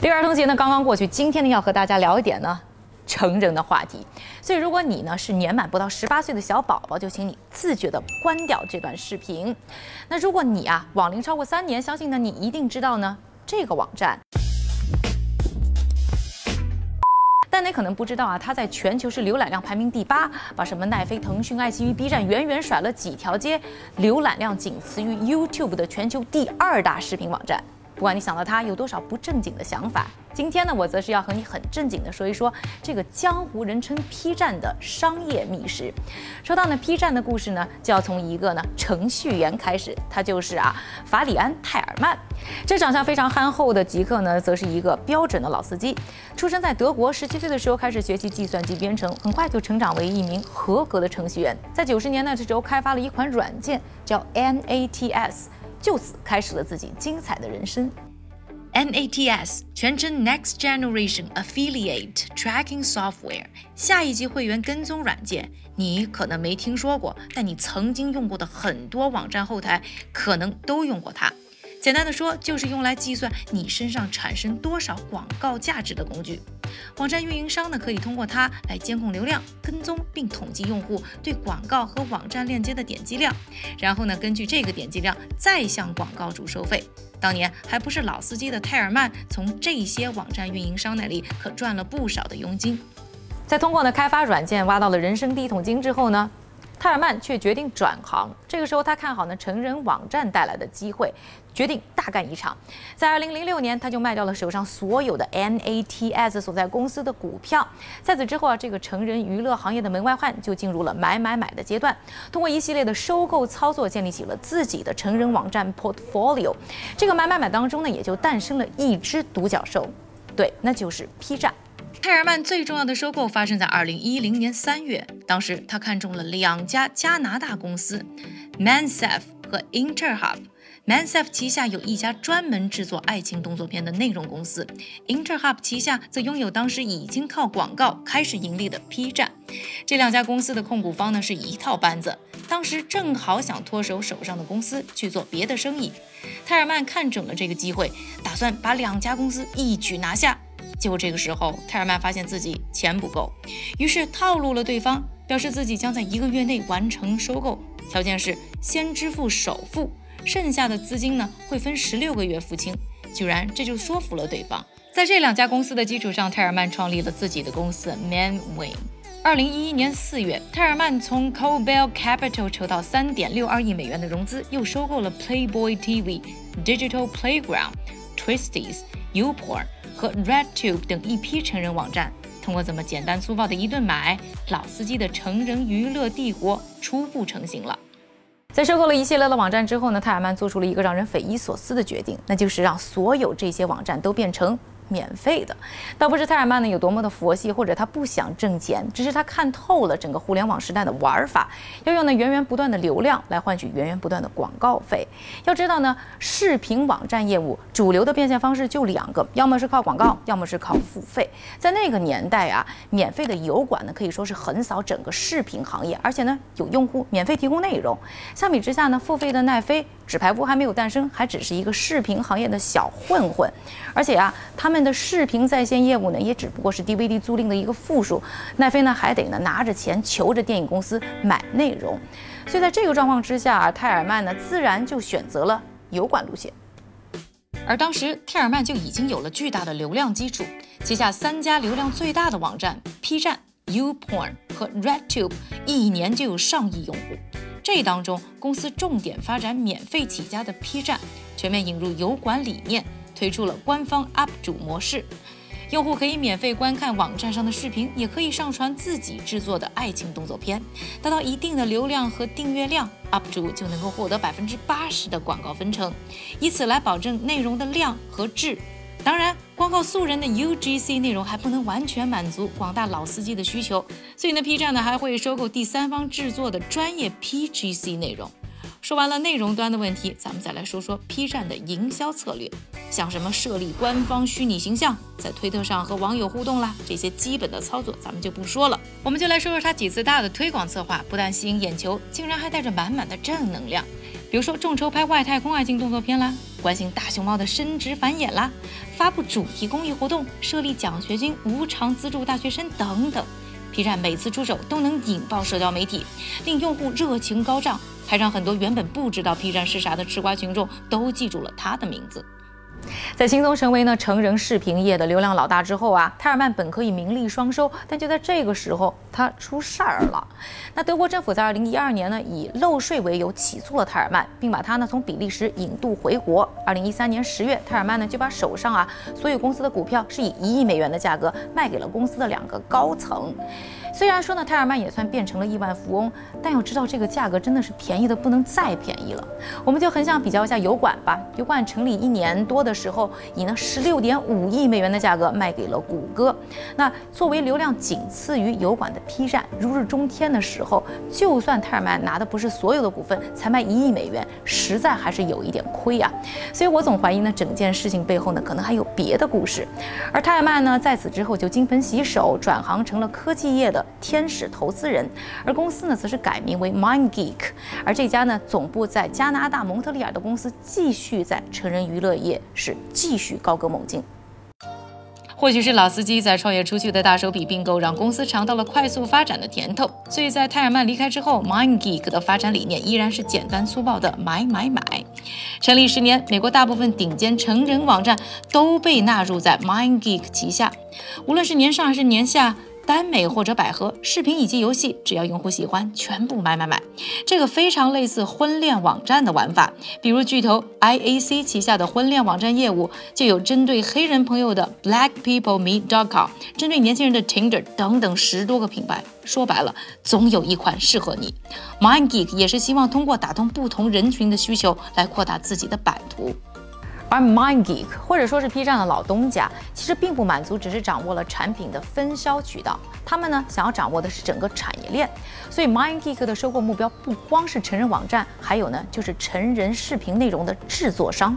六一儿童节呢刚刚过去，今天呢要和大家聊一点呢成人的话题。所以如果你呢是年满不到十八岁的小宝宝，就请你自觉的关掉这段视频。那如果你啊网龄超过三年，相信呢你一定知道呢这个网站。但你可能不知道啊，它在全球是浏览量排名第八，把什么奈飞、腾讯、爱奇艺、B 站远远甩了几条街，浏览量仅次于 YouTube 的全球第二大视频网站。不管你想到他有多少不正经的想法，今天呢，我则是要和你很正经的说一说这个江湖人称 P 站的商业秘史。说到呢 P 站的故事呢，就要从一个呢程序员开始，他就是啊法里安·泰尔曼。这长相非常憨厚的极客呢，则是一个标准的老司机。出生在德国，十七岁的时候开始学习计算机编程，很快就成长为一名合格的程序员。在九十年代的时候，开发了一款软件叫 NATS。就此开始了自己精彩的人生。NATS 全称 Next Generation Affiliate Tracking Software，下一级会员跟踪软件。你可能没听说过，但你曾经用过的很多网站后台可能都用过它。简单的说，就是用来计算你身上产生多少广告价值的工具。网站运营商呢，可以通过它来监控流量、跟踪并统计用户对广告和网站链接的点击量，然后呢，根据这个点击量再向广告主收费。当年还不是老司机的泰尔曼，从这些网站运营商那里可赚了不少的佣金。在通过呢开发软件挖到了人生第一桶金之后呢？泰尔曼却决定转行。这个时候，他看好呢成人网站带来的机会，决定大干一场。在2006年，他就卖掉了手上所有的 NATS 所在公司的股票。在此之后啊，这个成人娱乐行业的门外汉就进入了买买买的阶段。通过一系列的收购操作，建立起了自己的成人网站 portfolio。这个买买买当中呢，也就诞生了一只独角兽，对，那就是 P 站。泰尔曼最重要的收购发生在二零一零年三月，当时他看中了两家加拿大公司，Mansef 和 Interhub。Mansef 旗下有一家专门制作爱情动作片的内容公司，Interhub 旗下则拥有当时已经靠广告开始盈利的 P 站。这两家公司的控股方呢是一套班子，当时正好想脱手手上的公司去做别的生意。泰尔曼看准了这个机会，打算把两家公司一举拿下。结果这个时候，泰尔曼发现自己钱不够，于是套路了对方，表示自己将在一个月内完成收购，条件是先支付首付，剩下的资金呢会分十六个月付清。居然这就说服了对方。在这两家公司的基础上，泰尔曼创立了自己的公司 Manway。二零一一年四月，泰尔曼从 Cobell Capital 筹到三点六二亿美元的融资，又收购了 Playboy TV、Digital Playground、Twisties、Newport。和 RedTube 等一批成人网站，通过这么简单粗暴的一顿买，老司机的成人娱乐帝国初步成型了。在收购了一系列的网站之后呢，泰尔曼做出了一个让人匪夷所思的决定，那就是让所有这些网站都变成。免费的，倒不是泰尔曼呢有多么的佛系，或者他不想挣钱，只是他看透了整个互联网时代的玩法，要用呢源源不断的流量来换取源源不断的广告费。要知道呢，视频网站业务主流的变现方式就两个，要么是靠广告，要么是靠付费。在那个年代啊，免费的油管呢可以说是横扫整个视频行业，而且呢有用户免费提供内容。相比之下呢，付费的奈飞、纸牌屋还没有诞生，还只是一个视频行业的小混混，而且啊，他们。的视频在线业务呢，也只不过是 DVD 租赁的一个附属。奈飞呢，还得呢拿着钱求着电影公司买内容。所以在这个状况之下，泰尔曼呢自然就选择了油管路线。而当时泰尔曼就已经有了巨大的流量基础，旗下三家流量最大的网站 P 站、UPorn 和 RedTube 一年就有上亿用户。这当中，公司重点发展免费起家的 P 站，全面引入油管理念。推出了官方 UP 主模式，用户可以免费观看网站上的视频，也可以上传自己制作的爱情动作片。达到一定的流量和订阅量，UP 主就能够获得百分之八十的广告分成，以此来保证内容的量和质。当然，光靠素人的 UGC 内容还不能完全满足广大老司机的需求，所以呢，P 站呢还会收购第三方制作的专业 PGC 内容。说完了内容端的问题，咱们再来说说 P 站的营销策略。像什么设立官方虚拟形象，在推特上和网友互动啦，这些基本的操作咱们就不说了。我们就来说说他几次大的推广策划，不但吸引眼球，竟然还带着满满的正能量。比如说众筹拍外太空爱情动作片啦，关心大熊猫的生殖繁衍啦，发布主题公益活动，设立奖学金，无偿资助大学生等等。P 站每次出手都能引爆社交媒体，令用户热情高涨，还让很多原本不知道 B 站是啥的吃瓜群众都记住了他的名字。在轻松成为呢成人视频业的流量老大之后啊，泰尔曼本可以名利双收，但就在这个时候，他出事儿了。那德国政府在二零一二年呢，以漏税为由起诉了泰尔曼，并把他呢从比利时引渡回国。二零一三年十月，泰尔曼呢就把手上啊所有公司的股票是以一亿美元的价格卖给了公司的两个高层。虽然说呢，泰尔曼也算变成了亿万富翁，但要知道这个价格真的是便宜的不能再便宜了。我们就很想比较一下油管吧。油管成立一年多的时候，以呢十六点五亿美元的价格卖给了谷歌。那作为流量仅次于油管的 P 站，如日中天的时候，就算泰尔曼拿的不是所有的股份，才卖一亿美元，实在还是有一点亏啊。所以我总怀疑呢，整件事情背后呢，可能还有别的故事。而泰尔曼呢，在此之后就金盆洗手，转行成了科技业的。天使投资人，而公司呢，则是改名为 MindGeek，而这家呢，总部在加拿大蒙特利尔的公司，继续在成人娱乐业是继续高歌猛进。或许是老司机在创业初期的大手笔并购，让公司尝到了快速发展的甜头。所以在泰尔曼离开之后，MindGeek 的发展理念依然是简单粗暴的买买买。成立十年，美国大部分顶尖成人网站都被纳入在 MindGeek 旗下，无论是年上还是年下。耽美或者百合视频以及游戏，只要用户喜欢，全部买买买。这个非常类似婚恋网站的玩法，比如巨头 IAC 旗下的婚恋网站业务，就有针对黑人朋友的 BlackPeopleMeet.com，针对年轻人的 Tinder 等等十多个品牌。说白了，总有一款适合你。MindGeek 也是希望通过打通不同人群的需求，来扩大自己的版图。而 MindGeek 或者说是 P 站的老东家，其实并不满足，只是掌握了产品的分销渠道。他们呢，想要掌握的是整个产业链。所以 MindGeek 的收购目标不光是成人网站，还有呢，就是成人视频内容的制作商。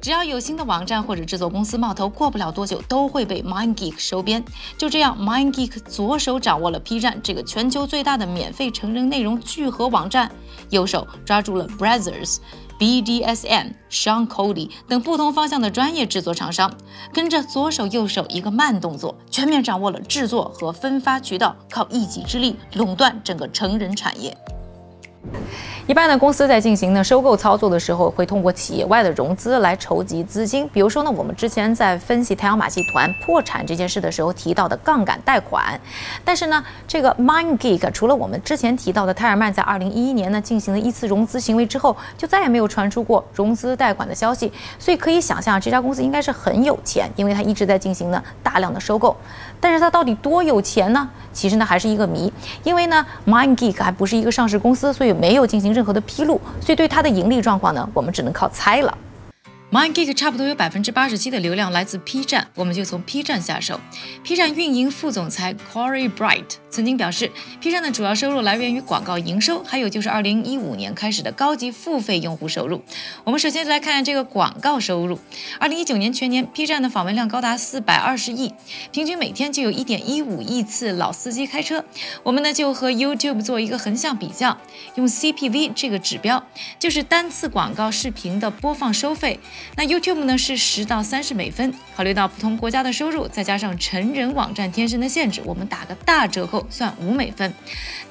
只要有新的网站或者制作公司冒头，过不了多久都会被 MindGeek 收编。就这样，MindGeek 左手掌握了 P 站这个全球最大的免费成人内容聚合网站，右手抓住了 Brothers。BDSM、Sean Cody 等不同方向的专业制作厂商，跟着左手右手一个慢动作，全面掌握了制作和分发渠道，靠一己之力垄断整个成人产业。一般的公司在进行呢收购操作的时候，会通过企业外的融资来筹集资金。比如说呢，我们之前在分析太阳马戏团破产这件事的时候提到的杠杆贷款。但是呢，这个 MindGeek 除了我们之前提到的泰尔曼在二零一一年呢进行了一次融资行为之后，就再也没有传出过融资贷款的消息。所以可以想象，这家公司应该是很有钱，因为它一直在进行呢大量的收购。但是它到底多有钱呢？其实呢还是一个谜，因为呢 MindGeek 还不是一个上市公司，所以没有进行。任何的披露，所以对它的盈利状况呢，我们只能靠猜了。MindGeek 差不多有百分之八十七的流量来自 P 站，我们就从 P 站下手。P 站运营副总裁 Corey Bright 曾经表示，P 站的主要收入来源于广告营收，还有就是二零一五年开始的高级付费用户收入。我们首先来看这个广告收入。二零一九年全年，P 站的访问量高达四百二十亿，平均每天就有一点一五亿次老司机开车。我们呢就和 YouTube 做一个横向比较，用 CPV 这个指标，就是单次广告视频的播放收费。那 YouTube 呢是十到三十美分，考虑到不同国家的收入，再加上成人网站天生的限制，我们打个大折扣，算五美分。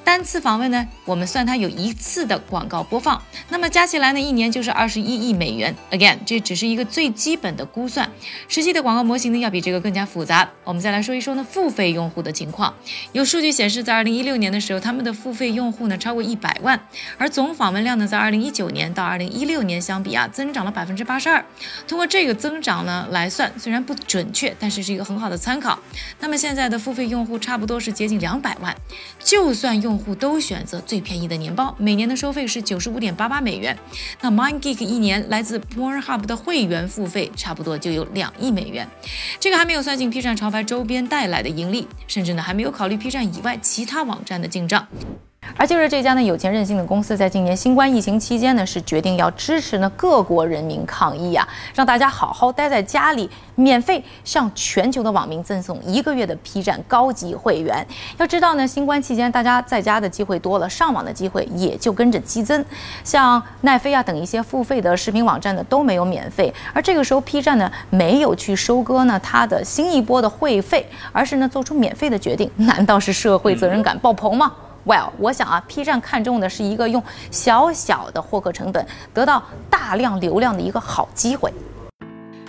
单次访问呢，我们算它有一次的广告播放，那么加起来呢，一年就是二十一亿美元。Again，这只是一个最基本的估算，实际的广告模型呢要比这个更加复杂。我们再来说一说呢付费用户的情况。有数据显示，在二零一六年的时候，他们的付费用户呢超过一百万，而总访问量呢在二零一九年到二零一六年相比啊，增长了百分之八十二。通过这个增长呢来算，虽然不准确，但是是一个很好的参考。那么现在的付费用户差不多是接近两百万，就算用户都选择最便宜的年包，每年的收费是九十五点八八美元。那 MindGeek 一年来自 Pornhub 的会员付费差不多就有两亿美元，这个还没有算进 P 站潮牌周边带来的盈利，甚至呢还没有考虑 P 站以外其他网站的进账。而就是这家呢有钱任性的公司，在今年新冠疫情期间呢，是决定要支持呢各国人民抗疫啊，让大家好好待在家里，免费向全球的网民赠送一个月的 P 站高级会员。要知道呢，新冠期间大家在家的机会多了，上网的机会也就跟着激增。像奈飞啊等一些付费的视频网站呢都没有免费，而这个时候 P 站呢没有去收割呢它的新一波的会费，而是呢做出免费的决定，难道是社会责任感爆棚吗？Well，我想啊，P 站看中的是一个用小小的获客成本得到大量流量的一个好机会。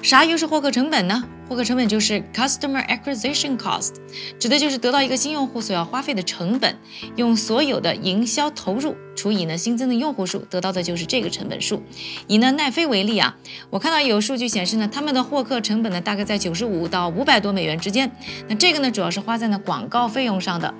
啥又是获客成本呢？获客成本就是 customer acquisition cost，指的就是得到一个新用户所要花费的成本。用所有的营销投入除以呢新增的用户数，得到的就是这个成本数。以呢奈飞为例啊，我看到有数据显示呢，他们的获客成本呢大概在九十五到五百多美元之间。那这个呢主要是花在呢广告费用上的。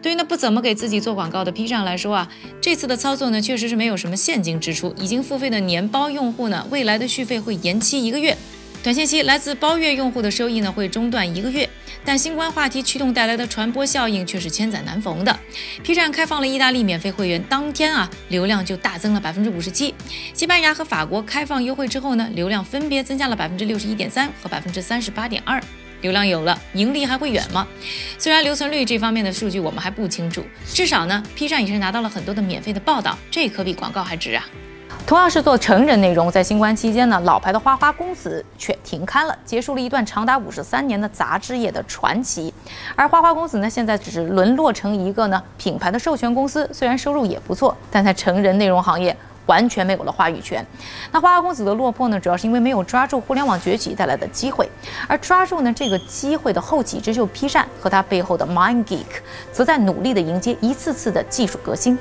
对于呢不怎么给自己做广告的 P 站来说啊，这次的操作呢确实是没有什么现金支出。已经付费的年包用户呢，未来的续费会延期一个月。短信息来自包月用户的收益呢会中断一个月，但新冠话题驱动带来的传播效应却是千载难逢的。P 站开放了意大利免费会员，当天啊流量就大增了百分之五十七。西班牙和法国开放优惠之后呢，流量分别增加了百分之六十一点三和百分之三十八点二。流量有了，盈利还会远吗？虽然留存率这方面的数据我们还不清楚，至少呢 P 站也是拿到了很多的免费的报道，这可比广告还值啊。同样是做成人内容，在新冠期间呢，老牌的花花公子却停刊了，结束了一段长达五十三年的杂志业的传奇。而花花公子呢，现在只是沦落成一个呢品牌的授权公司，虽然收入也不错，但在成人内容行业完全没有了话语权。那花花公子的落魄呢，主要是因为没有抓住互联网崛起带来的机会，而抓住呢这个机会的后起之秀 P 站和它背后的 MindGeek，则在努力的迎接一次次的技术革新。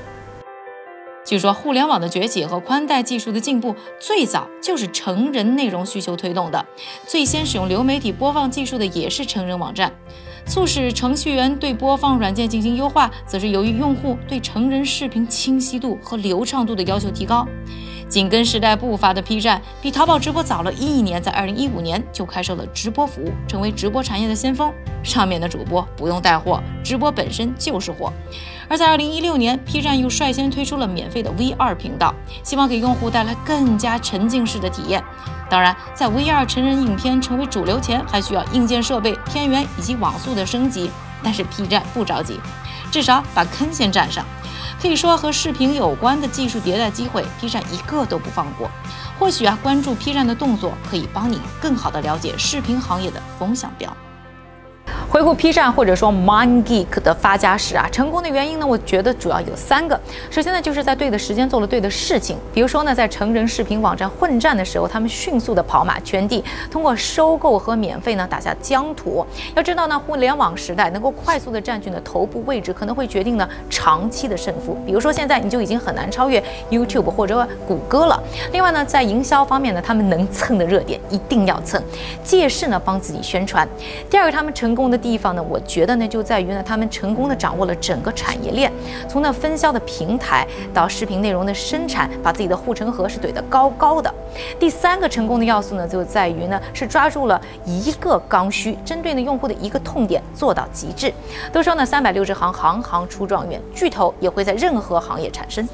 据说互联网的崛起和宽带技术的进步，最早就是成人内容需求推动的。最先使用流媒体播放技术的也是成人网站。促使程序员对播放软件进行优化，则是由于用户对成人视频清晰度和流畅度的要求提高。紧跟时代步伐的 P 站，比淘宝直播早了一年，在二零一五年就开设了直播服务，成为直播产业的先锋。上面的主播不用带货，直播本身就是货。而在二零一六年，P 站又率先推出了免费的 V2 频道，希望给用户带来更加沉浸式的体验。当然，在 V2 成人影片成为主流前，还需要硬件设备、片源以及网速的升级。但是 P 站不着急，至少把坑先占上。可以说和视频有关的技术迭代机会，P 站一个都不放过。或许啊，关注 P 站的动作可以帮你更好的了解视频行业的风向标。回顾 P 站或者说 MindGeek 的发家史啊，成功的原因呢，我觉得主要有三个。首先呢，就是在对的时间做了对的事情。比如说呢，在成人视频网站混战的时候，他们迅速的跑马圈地，通过收购和免费呢打下疆土。要知道呢，互联网时代能够快速的占据呢头部位置，可能会决定呢长期的胜负。比如说现在你就已经很难超越 YouTube 或者谷歌了。另外呢，在营销方面呢，他们能蹭的热点一定要蹭，借势呢帮自己宣传。第二个，他们成功的。地方呢，我觉得呢，就在于呢，他们成功的掌握了整个产业链，从那分销的平台到视频内容的生产，把自己的护城河是怼得高高的。第三个成功的要素呢，就在于呢，是抓住了一个刚需，针对呢用户的一个痛点做到极致。都说呢，三百六十行，行行出状元，巨头也会在任何行业产生。